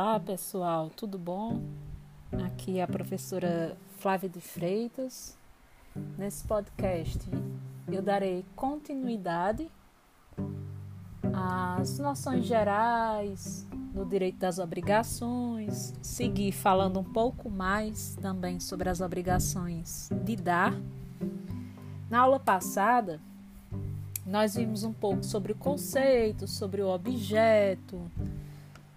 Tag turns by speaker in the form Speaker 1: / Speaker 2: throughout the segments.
Speaker 1: Olá pessoal, tudo bom? Aqui é a professora Flávia de Freitas. Nesse podcast eu darei continuidade às noções gerais do direito das obrigações, seguir falando um pouco mais também sobre as obrigações de dar. Na aula passada, nós vimos um pouco sobre o conceito, sobre o objeto,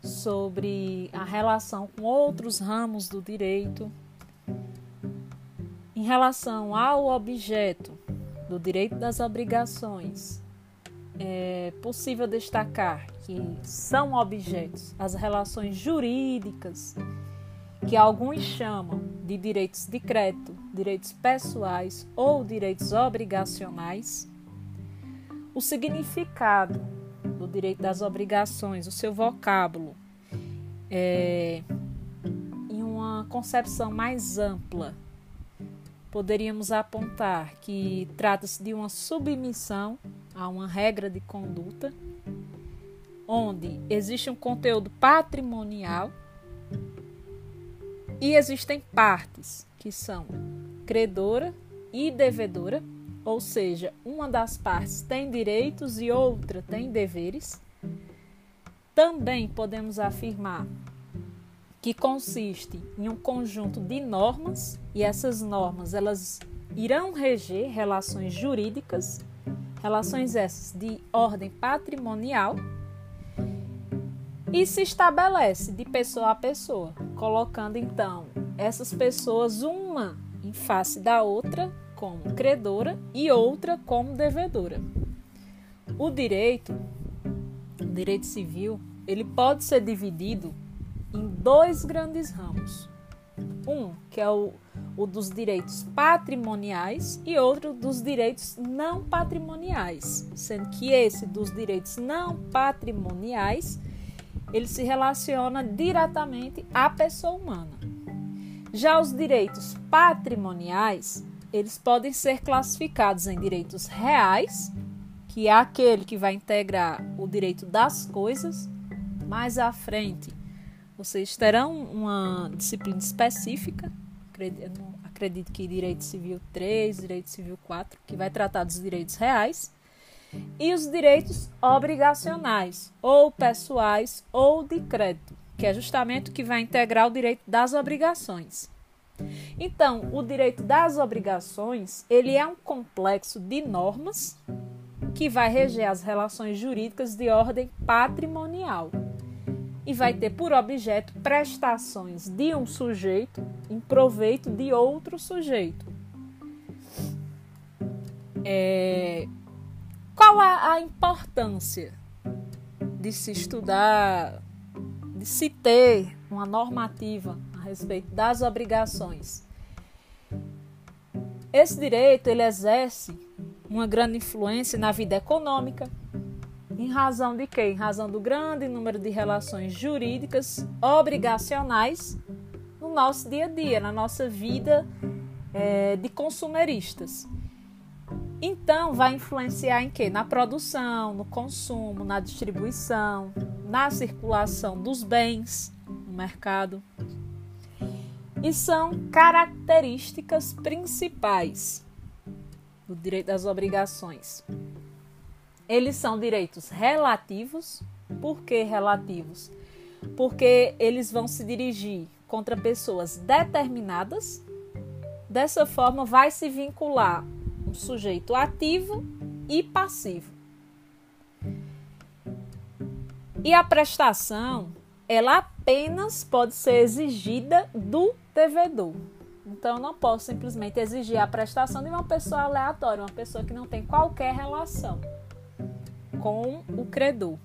Speaker 1: sobre a relação com outros ramos do direito. Em relação ao objeto do direito das obrigações, é possível destacar que são objetos as relações jurídicas, que alguns chamam de direitos de crédito, direitos pessoais ou direitos obrigacionais. O significado do direito das obrigações, o seu vocábulo, é, em uma concepção mais ampla, poderíamos apontar que trata-se de uma submissão a uma regra de conduta, onde existe um conteúdo patrimonial e existem partes que são credora e devedora ou seja, uma das partes tem direitos e outra tem deveres, também podemos afirmar que consiste em um conjunto de normas e essas normas elas irão reger relações jurídicas, relações essas de ordem patrimonial e se estabelece de pessoa a pessoa, colocando então essas pessoas uma em face da outra como credora e outra como devedora. O direito, o direito civil, ele pode ser dividido em dois grandes ramos. Um, que é o, o dos direitos patrimoniais, e outro dos direitos não patrimoniais, sendo que esse dos direitos não patrimoniais ele se relaciona diretamente à pessoa humana. Já os direitos patrimoniais, eles podem ser classificados em direitos reais, que é aquele que vai integrar o direito das coisas. Mais à frente, vocês terão uma disciplina específica, acredito que direito civil 3, direito civil 4, que vai tratar dos direitos reais, e os direitos obrigacionais, ou pessoais, ou de crédito, que é justamente o que vai integrar o direito das obrigações. Então, o direito das obrigações, ele é um complexo de normas que vai reger as relações jurídicas de ordem patrimonial e vai ter por objeto prestações de um sujeito em proveito de outro sujeito. É... Qual a, a importância de se estudar, de se ter uma normativa respeito das obrigações. Esse direito ele exerce uma grande influência na vida econômica, em razão de quê? Em razão do grande número de relações jurídicas obrigacionais no nosso dia a dia, na nossa vida é, de consumeristas. Então, vai influenciar em quê? Na produção, no consumo, na distribuição, na circulação dos bens no mercado e são características principais do direito das obrigações. Eles são direitos relativos. Por que relativos? Porque eles vão se dirigir contra pessoas determinadas. Dessa forma, vai se vincular um sujeito ativo e passivo. E a prestação, ela apenas pode ser exigida do devedor. Então, eu não posso simplesmente exigir a prestação de uma pessoa aleatória, uma pessoa que não tem qualquer relação com o credor.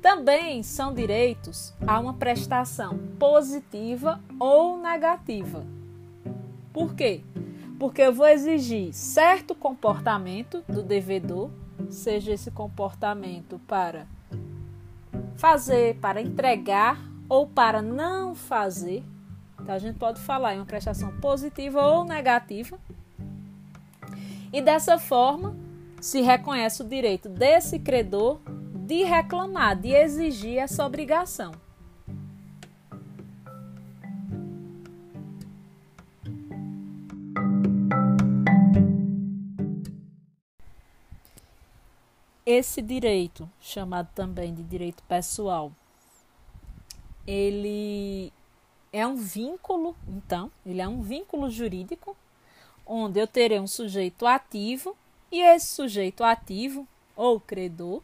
Speaker 1: Também são direitos a uma prestação positiva ou negativa. Por quê? Porque eu vou exigir certo comportamento do devedor, seja esse comportamento para fazer, para entregar ou para não fazer então a gente pode falar em uma prestação positiva ou negativa. E dessa forma se reconhece o direito desse credor de reclamar, de exigir essa obrigação. Esse direito, chamado também de direito pessoal, ele é um vínculo, então, ele é um vínculo jurídico, onde eu terei um sujeito ativo e esse sujeito ativo, ou credor,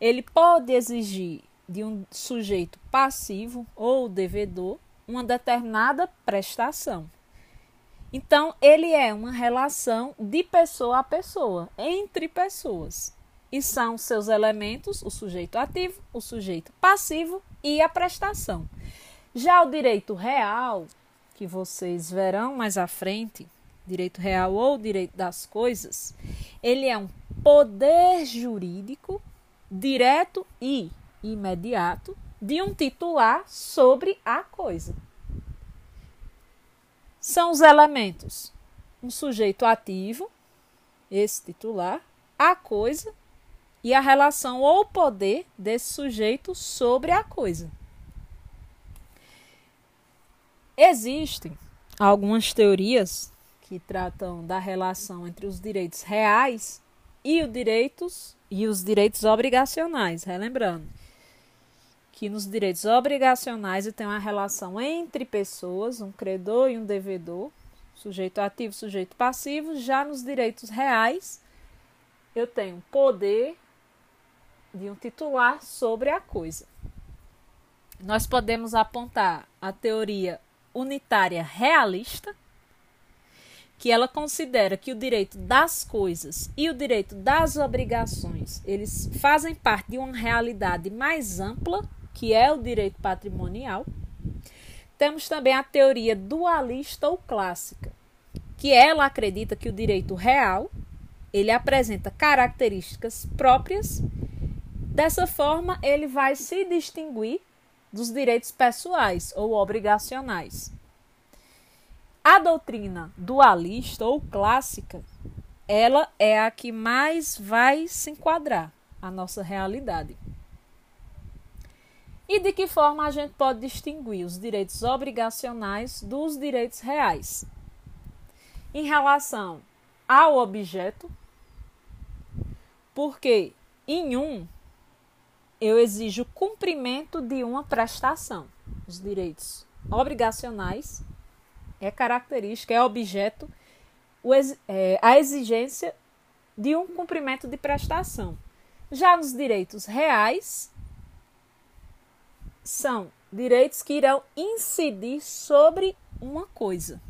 Speaker 1: ele pode exigir de um sujeito passivo ou devedor uma determinada prestação. Então, ele é uma relação de pessoa a pessoa, entre pessoas. E são seus elementos o sujeito ativo, o sujeito passivo e a prestação. Já o direito real, que vocês verão mais à frente, direito real ou direito das coisas, ele é um poder jurídico direto e imediato de um titular sobre a coisa. São os elementos: um sujeito ativo, esse titular, a coisa e a relação ou poder desse sujeito sobre a coisa. Existem algumas teorias que tratam da relação entre os direitos reais e os direitos e os direitos obrigacionais, relembrando que nos direitos obrigacionais tem uma relação entre pessoas, um credor e um devedor, sujeito ativo, sujeito passivo, já nos direitos reais eu tenho poder de um titular sobre a coisa. Nós podemos apontar a teoria unitária realista, que ela considera que o direito das coisas e o direito das obrigações, eles fazem parte de uma realidade mais ampla, que é o direito patrimonial. Temos também a teoria dualista ou clássica, que ela acredita que o direito real, ele apresenta características próprias. Dessa forma, ele vai se distinguir dos direitos pessoais ou obrigacionais. A doutrina dualista ou clássica, ela é a que mais vai se enquadrar à nossa realidade. E de que forma a gente pode distinguir os direitos obrigacionais dos direitos reais? Em relação ao objeto, porque em um eu exijo cumprimento de uma prestação. Os direitos obrigacionais é característica, é objeto, o, é, a exigência de um cumprimento de prestação. Já nos direitos reais, são direitos que irão incidir sobre uma coisa.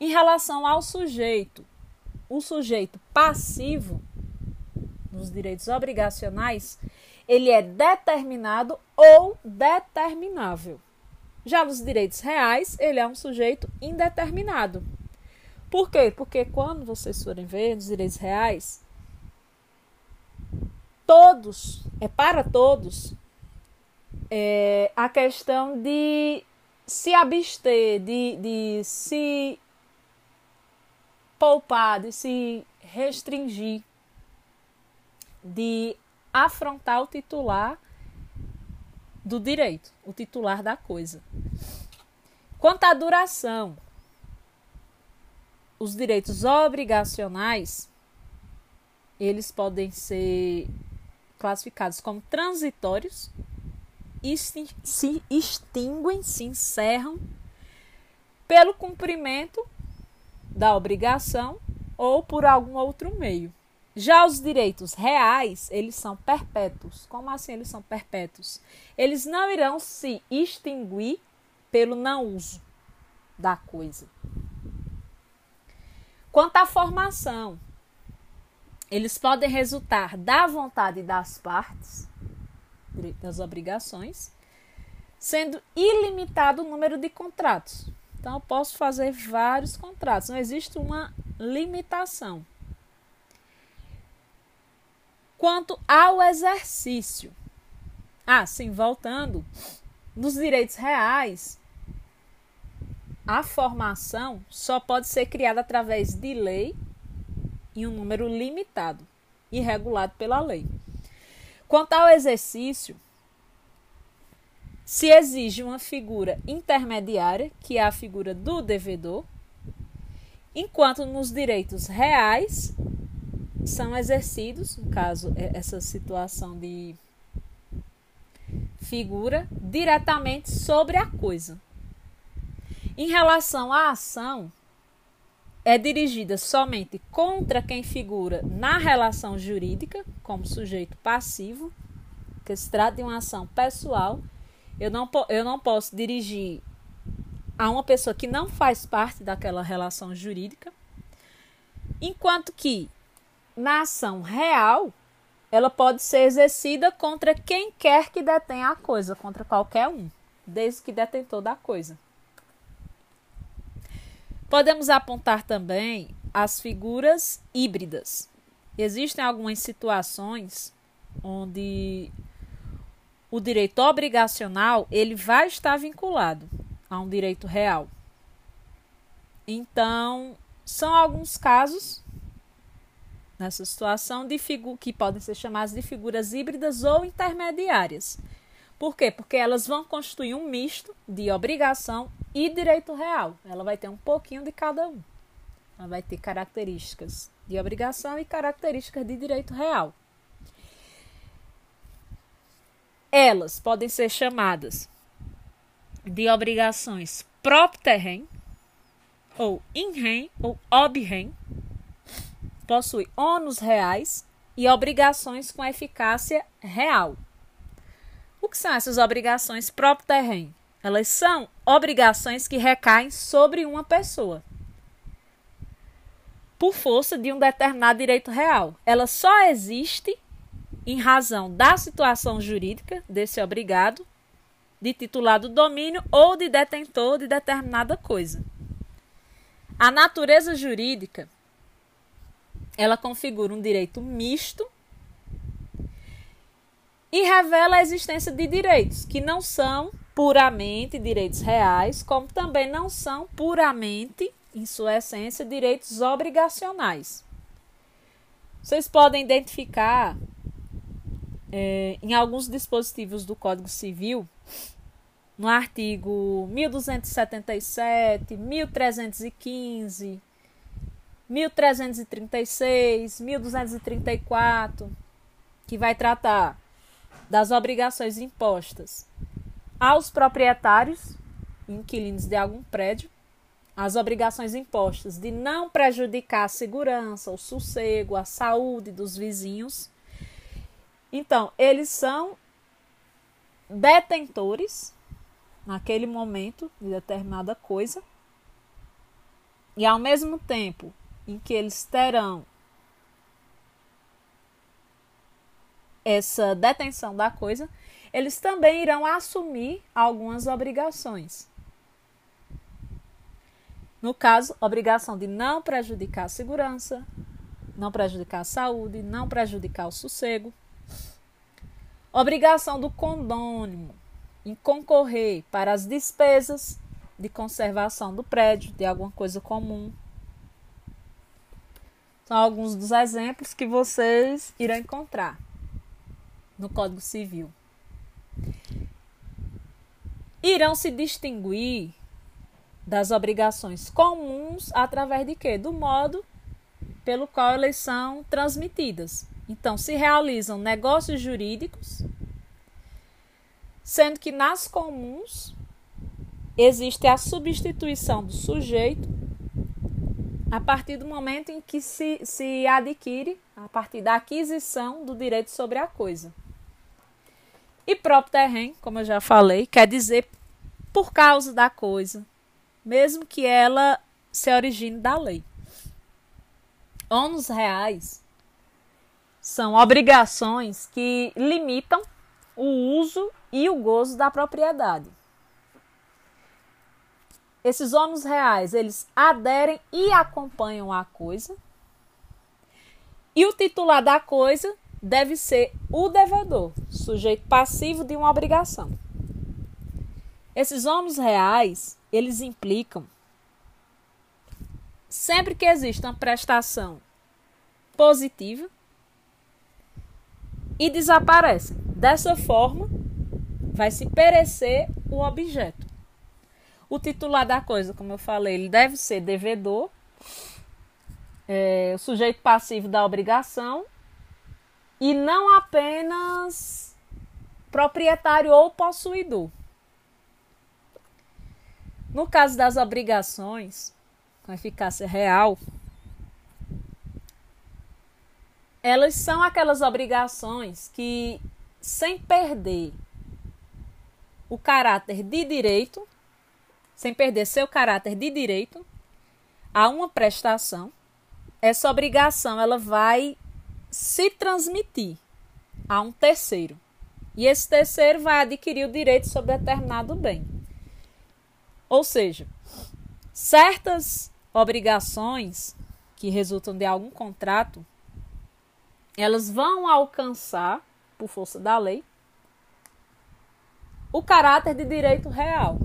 Speaker 1: Em relação ao sujeito, o sujeito passivo, nos direitos obrigacionais, ele é determinado ou determinável. Já nos direitos reais, ele é um sujeito indeterminado. Por quê? Porque quando vocês forem ver nos direitos reais, todos, é para todos, é, a questão de se abster, de, de se poupar, de se restringir, de afrontar o titular do direito, o titular da coisa. Quanto à duração, os direitos obrigacionais eles podem ser classificados como transitórios e se extinguem, se encerram pelo cumprimento da obrigação ou por algum outro meio. Já os direitos reais, eles são perpétuos. Como assim eles são perpétuos? Eles não irão se extinguir pelo não uso da coisa. Quanto à formação, eles podem resultar da vontade das partes, das obrigações, sendo ilimitado o número de contratos. Então, eu posso fazer vários contratos, não existe uma limitação. Quanto ao exercício. Ah, sim, voltando. Nos direitos reais, a formação só pode ser criada através de lei em um número limitado e regulado pela lei. Quanto ao exercício, se exige uma figura intermediária, que é a figura do devedor, enquanto nos direitos reais são exercidos, no caso, é, essa situação de figura, diretamente sobre a coisa. Em relação à ação, é dirigida somente contra quem figura na relação jurídica, como sujeito passivo, que se trata de uma ação pessoal. Eu não, eu não posso dirigir a uma pessoa que não faz parte daquela relação jurídica, enquanto que na ação real ela pode ser exercida contra quem quer que detenha a coisa, contra qualquer um, desde que detentor da coisa. Podemos apontar também as figuras híbridas. Existem algumas situações onde o direito obrigacional ele vai estar vinculado a um direito real. Então, são alguns casos nessa situação de que podem ser chamadas de figuras híbridas ou intermediárias. Por quê? Porque elas vão constituir um misto de obrigação e direito real. Ela vai ter um pouquinho de cada um. Ela vai ter características de obrigação e características de direito real. Elas podem ser chamadas de obrigações próprio terreno, ou in rem, ou ob rem, possui ônus reais e obrigações com eficácia real. O que são essas obrigações próprio terreno? Elas são obrigações que recaem sobre uma pessoa por força de um determinado direito real. Ela só existe em razão da situação jurídica desse obrigado, de titular do domínio ou de detentor de determinada coisa. A natureza jurídica ela configura um direito misto e revela a existência de direitos que não são puramente direitos reais, como também não são puramente, em sua essência, direitos obrigacionais. Vocês podem identificar é, em alguns dispositivos do Código Civil, no artigo 1277, 1315, 1336, 1234, que vai tratar das obrigações impostas aos proprietários, inquilinos de algum prédio, as obrigações impostas de não prejudicar a segurança, o sossego, a saúde dos vizinhos. Então, eles são detentores naquele momento de determinada coisa. E ao mesmo tempo em que eles terão essa detenção da coisa, eles também irão assumir algumas obrigações. No caso, obrigação de não prejudicar a segurança, não prejudicar a saúde, não prejudicar o sossego. Obrigação do condônimo em concorrer para as despesas de conservação do prédio, de alguma coisa comum, são alguns dos exemplos que vocês irão encontrar no Código Civil. Irão se distinguir das obrigações comuns através de quê? Do modo pelo qual elas são transmitidas. Então, se realizam negócios jurídicos, sendo que nas comuns existe a substituição do sujeito a partir do momento em que se, se adquire, a partir da aquisição do direito sobre a coisa. E próprio terreno, como eu já falei, quer dizer por causa da coisa, mesmo que ela se origine da lei. Ônus reais são obrigações que limitam o uso e o gozo da propriedade. Esses ônus reais, eles aderem e acompanham a coisa. E o titular da coisa deve ser o devedor, sujeito passivo de uma obrigação. Esses ônus reais, eles implicam sempre que existe uma prestação positiva e desaparecem. Dessa forma, vai se perecer o objeto. O titular da coisa, como eu falei, ele deve ser devedor. é, o sujeito passivo da obrigação e não apenas proprietário ou possuidor. No caso das obrigações com eficácia real, elas são aquelas obrigações que, sem perder o caráter de direito, sem perder seu caráter de direito a uma prestação, essa obrigação ela vai se transmitir a um terceiro. E esse terceiro vai adquirir o direito sobre determinado bem. Ou seja, certas obrigações que resultam de algum contrato, elas vão alcançar, por força da lei, o caráter de direito real.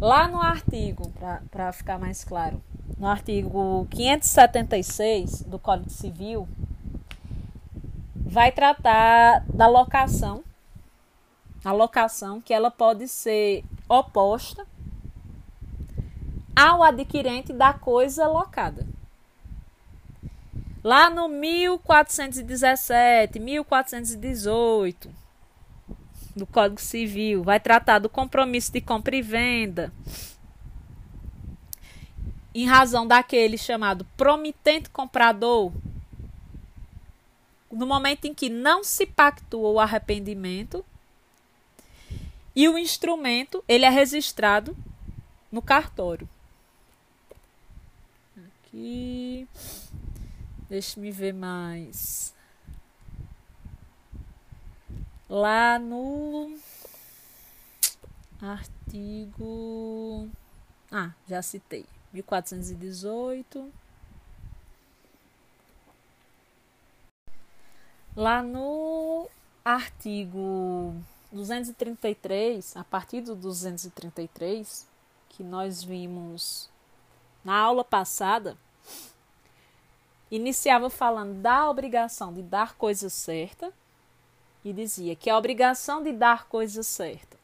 Speaker 1: Lá no artigo, para ficar mais claro, no artigo 576 do Código Civil, vai tratar da locação. A locação que ela pode ser oposta ao adquirente da coisa locada. Lá no 1417, 1418 do Código Civil, vai tratar do compromisso de compra e venda, em razão daquele chamado promitente comprador, no momento em que não se pactua o arrependimento e o instrumento ele é registrado no cartório. Aqui. Deixa-me ver mais. Lá no artigo. Ah, já citei. 1418. Lá no artigo 233, a partir do 233, que nós vimos na aula passada, iniciava falando da obrigação de dar coisa certa e dizia que a obrigação de dar coisa certa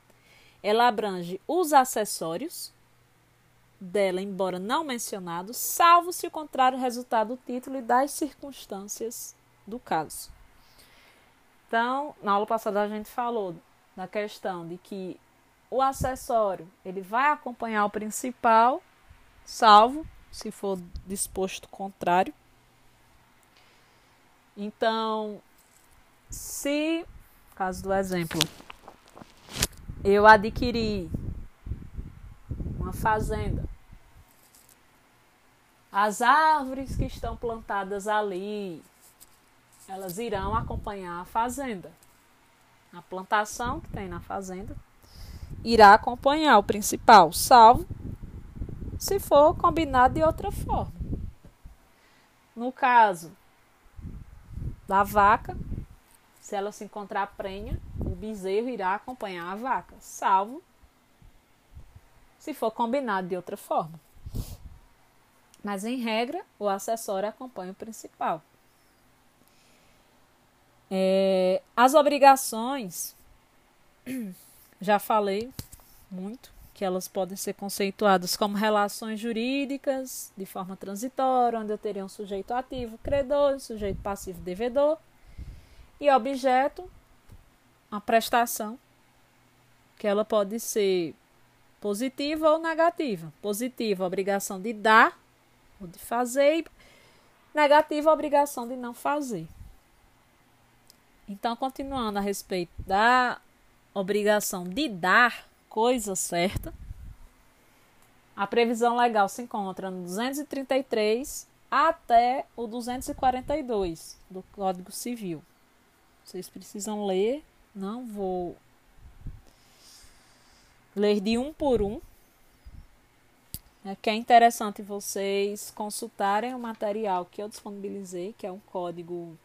Speaker 1: ela abrange os acessórios dela, embora não mencionados, salvo se o contrário resultar do título e das circunstâncias do caso. Então, na aula passada a gente falou da questão de que o acessório ele vai acompanhar o principal, salvo se for disposto contrário. Então, se, caso do exemplo, eu adquiri uma fazenda, as árvores que estão plantadas ali elas irão acompanhar a fazenda. A plantação que tem na fazenda irá acompanhar o principal, salvo se for combinado de outra forma. No caso da vaca, se ela se encontrar prenha, o bezerro irá acompanhar a vaca, salvo se for combinado de outra forma. Mas em regra, o acessório acompanha o principal. É, as obrigações, já falei muito, que elas podem ser conceituadas como relações jurídicas de forma transitória, onde eu teria um sujeito ativo, credor, um sujeito passivo, devedor, e objeto, a prestação, que ela pode ser positiva ou negativa. Positiva, obrigação de dar ou de fazer, e negativa, obrigação de não fazer. Então, continuando a respeito da obrigação de dar coisa certa, a previsão legal se encontra no 233 até o 242 do Código Civil. Vocês precisam ler, não vou ler de um por um. É que é interessante vocês consultarem o material que eu disponibilizei, que é um código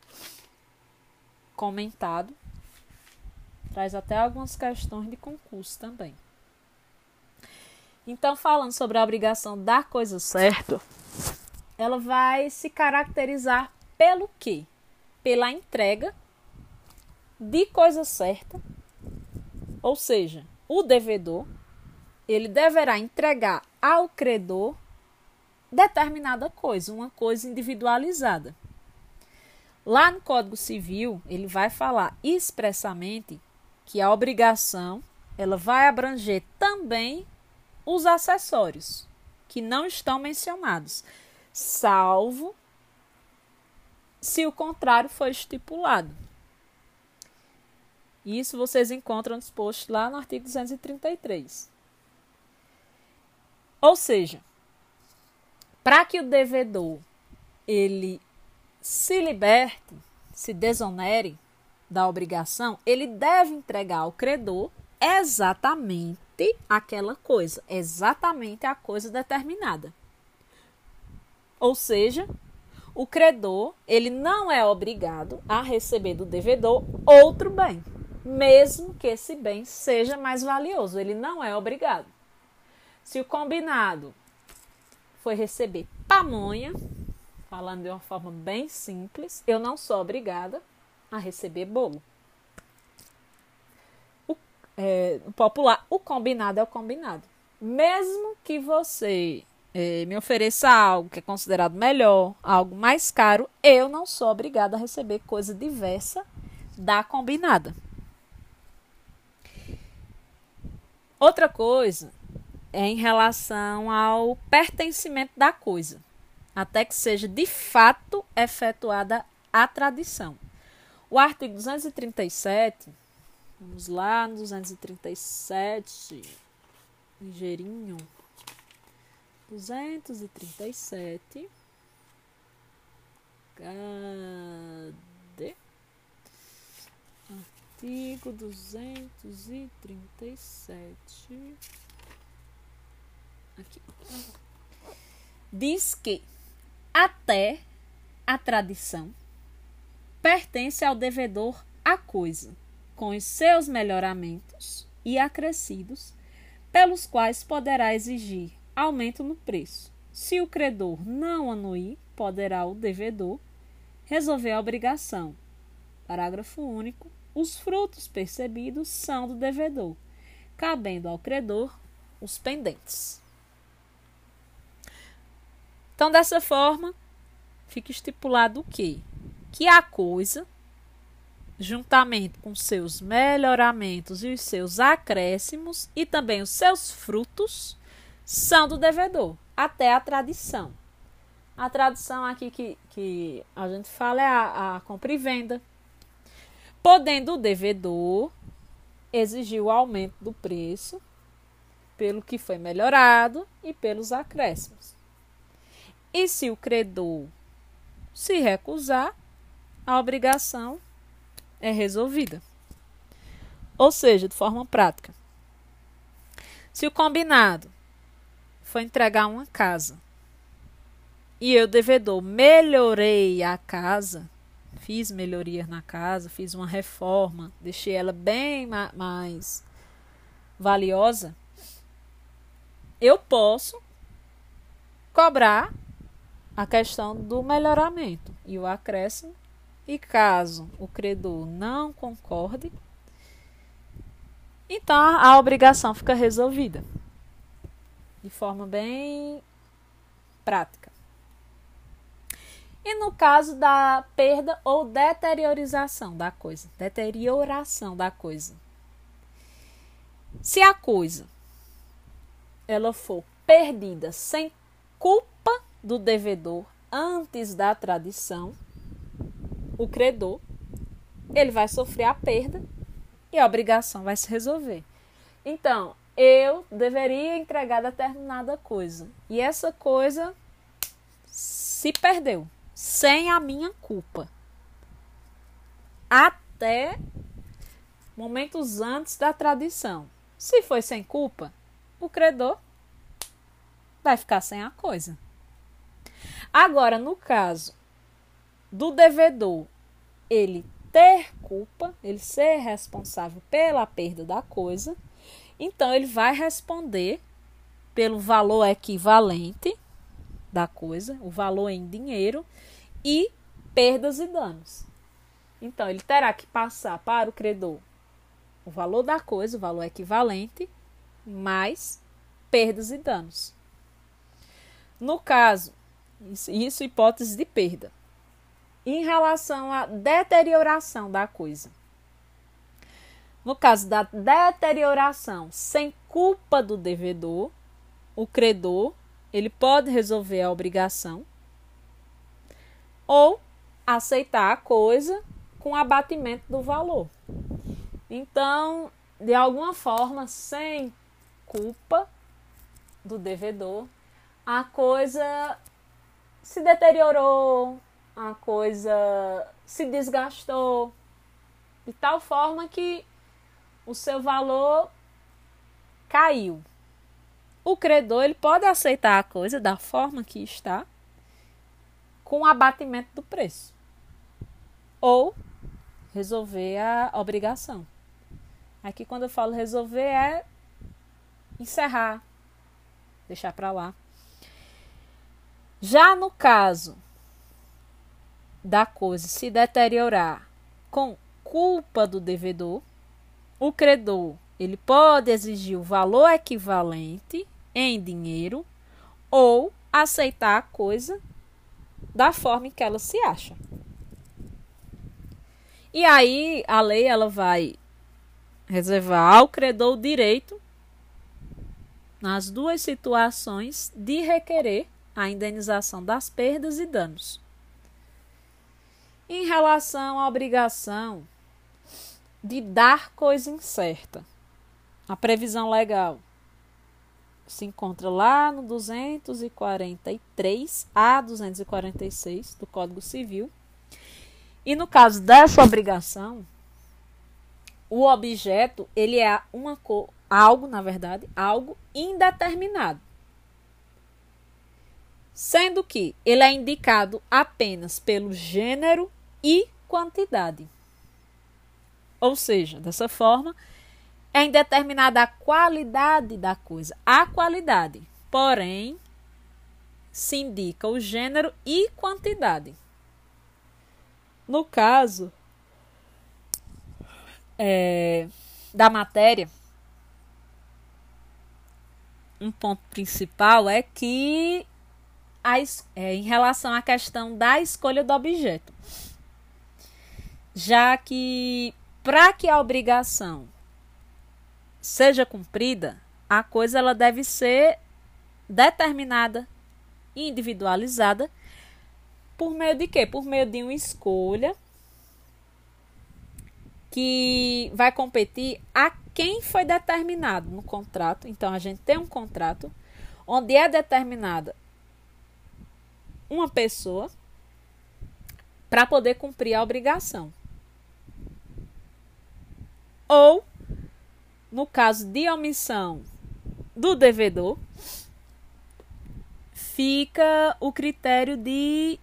Speaker 1: comentado. Traz até algumas questões de concurso também. Então, falando sobre a obrigação dar coisa certa, ela vai se caracterizar pelo quê? Pela entrega de coisa certa. Ou seja, o devedor ele deverá entregar ao credor determinada coisa, uma coisa individualizada. Lá no Código Civil, ele vai falar expressamente que a obrigação ela vai abranger também os acessórios que não estão mencionados, salvo se o contrário for estipulado. Isso vocês encontram disposto lá no artigo 233. Ou seja, para que o devedor ele se liberte, se desonere da obrigação, ele deve entregar ao credor exatamente aquela coisa, exatamente a coisa determinada. Ou seja, o credor, ele não é obrigado a receber do devedor outro bem, mesmo que esse bem seja mais valioso, ele não é obrigado. Se o combinado foi receber pamonha, falando de uma forma bem simples, eu não sou obrigada a receber bolo. O é, popular, o combinado é o combinado. Mesmo que você é, me ofereça algo que é considerado melhor, algo mais caro, eu não sou obrigada a receber coisa diversa da combinada. Outra coisa é em relação ao pertencimento da coisa, até que seja de fato efetuada a tradição. O artigo 237, vamos lá, 237, ligeirinho. 237. Cadê? Artigo 237. Aqui. Diz que até a tradição pertence ao devedor a coisa, com os seus melhoramentos e acrescidos, pelos quais poderá exigir aumento no preço. Se o credor não anuir, poderá o devedor resolver a obrigação. Parágrafo único. Os frutos percebidos são do devedor, cabendo ao credor os pendentes. Então, dessa forma, fica estipulado o quê? Que a coisa, juntamente com seus melhoramentos e os seus acréscimos e também os seus frutos, são do devedor, até a tradição. A tradição aqui que, que a gente fala é a, a compra e venda. Podendo o devedor exigir o aumento do preço pelo que foi melhorado e pelos acréscimos. E se o credor se recusar, a obrigação é resolvida. Ou seja, de forma prática. Se o combinado foi entregar uma casa. E eu, devedor, melhorei a casa, fiz melhorias na casa, fiz uma reforma, deixei ela bem ma mais valiosa. Eu posso cobrar a questão do melhoramento e o acréscimo. E caso o credor não concorde, então a obrigação fica resolvida de forma bem prática. E no caso da perda ou deteriorização da coisa, deterioração da coisa. Se a coisa ela for perdida sem culpa do devedor antes da tradição, o credor ele vai sofrer a perda e a obrigação vai se resolver. Então, eu deveria entregar determinada coisa. E essa coisa se perdeu, sem a minha culpa. Até momentos antes da tradição. Se foi sem culpa, o credor vai ficar sem a coisa. Agora, no caso do devedor, ele ter culpa, ele ser responsável pela perda da coisa, então ele vai responder pelo valor equivalente da coisa, o valor em dinheiro e perdas e danos. Então ele terá que passar para o credor o valor da coisa, o valor equivalente, mais perdas e danos. No caso, isso, isso hipótese de perda. Em relação à deterioração da coisa. No caso da deterioração sem culpa do devedor, o credor ele pode resolver a obrigação ou aceitar a coisa com abatimento do valor. Então, de alguma forma, sem culpa do devedor, a coisa se deteriorou, a coisa se desgastou, de tal forma que o seu valor caiu. O credor ele pode aceitar a coisa da forma que está, com abatimento do preço, ou resolver a obrigação. Aqui, quando eu falo resolver, é encerrar, deixar para lá. Já no caso da coisa se deteriorar com culpa do devedor, o credor ele pode exigir o valor equivalente em dinheiro ou aceitar a coisa da forma em que ela se acha. E aí a lei ela vai reservar ao credor o direito nas duas situações de requerer a indenização das perdas e danos. Em relação à obrigação de dar coisa incerta, a previsão legal se encontra lá no 243 a 246 do Código Civil. E no caso dessa obrigação, o objeto ele é uma algo, na verdade, algo indeterminado. Sendo que ele é indicado apenas pelo gênero e quantidade. Ou seja, dessa forma, é indeterminada a qualidade da coisa, a qualidade. Porém, se indica o gênero e quantidade. No caso é, da matéria, um ponto principal é que a, é, em relação à questão da escolha do objeto, já que para que a obrigação seja cumprida, a coisa ela deve ser determinada, individualizada, por meio de quê? Por meio de uma escolha que vai competir a quem foi determinado no contrato. Então a gente tem um contrato onde é determinada uma pessoa para poder cumprir a obrigação. Ou no caso de omissão do devedor, fica o critério de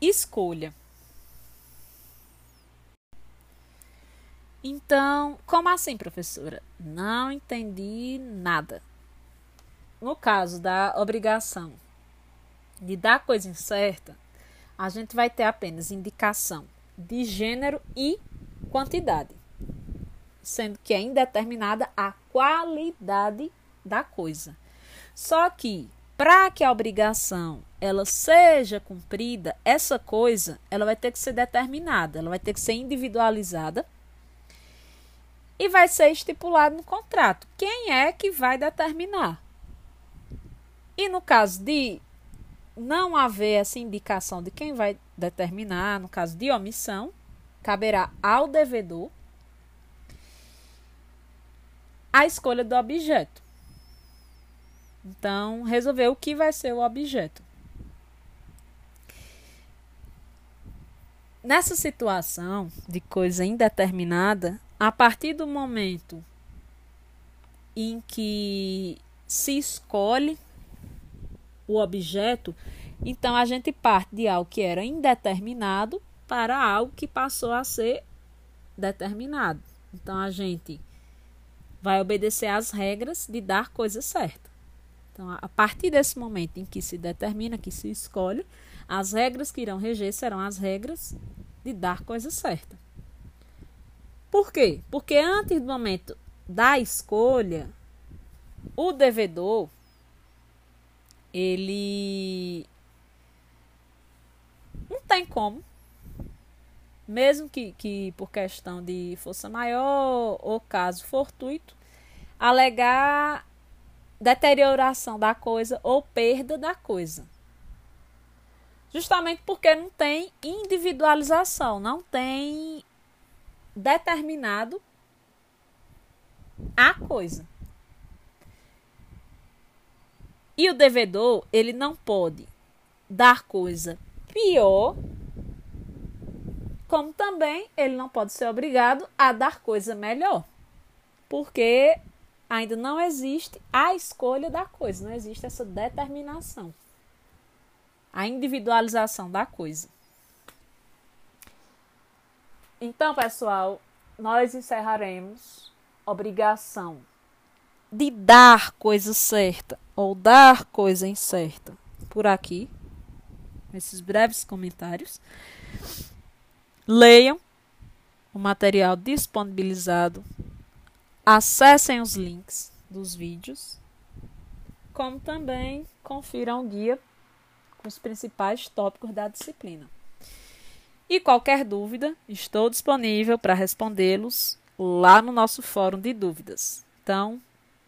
Speaker 1: escolha. Então, como assim, professora? Não entendi nada. No caso da obrigação de dar coisa incerta, a gente vai ter apenas indicação de gênero e quantidade sendo que é indeterminada a qualidade da coisa. Só que para que a obrigação ela seja cumprida, essa coisa ela vai ter que ser determinada, ela vai ter que ser individualizada e vai ser estipulado no contrato. Quem é que vai determinar? E no caso de não haver essa indicação de quem vai determinar, no caso de omissão, caberá ao devedor a escolha do objeto. Então, resolver o que vai ser o objeto. Nessa situação de coisa indeterminada, a partir do momento em que se escolhe o objeto, então a gente parte de algo que era indeterminado para algo que passou a ser determinado. Então a gente vai obedecer às regras de dar coisa certa. Então, a partir desse momento em que se determina, que se escolhe, as regras que irão reger serão as regras de dar coisa certa. Por quê? Porque antes do momento da escolha, o devedor ele não tem como, mesmo que, que por questão de força maior ou caso fortuito, alegar deterioração da coisa ou perda da coisa. Justamente porque não tem individualização, não tem determinado a coisa. E o devedor, ele não pode dar coisa pior, como também ele não pode ser obrigado a dar coisa melhor. Porque ainda não existe a escolha da coisa, não existe essa determinação. A individualização da coisa. Então, pessoal, nós encerraremos obrigação de dar coisa certa ou dar coisa incerta por aqui, esses breves comentários. Leiam o material disponibilizado, acessem os links dos vídeos, como também confiram o guia com os principais tópicos da disciplina. E qualquer dúvida, estou disponível para respondê-los lá no nosso fórum de dúvidas. Então,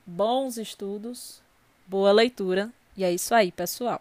Speaker 1: bons estudos, boa leitura e é isso aí, pessoal.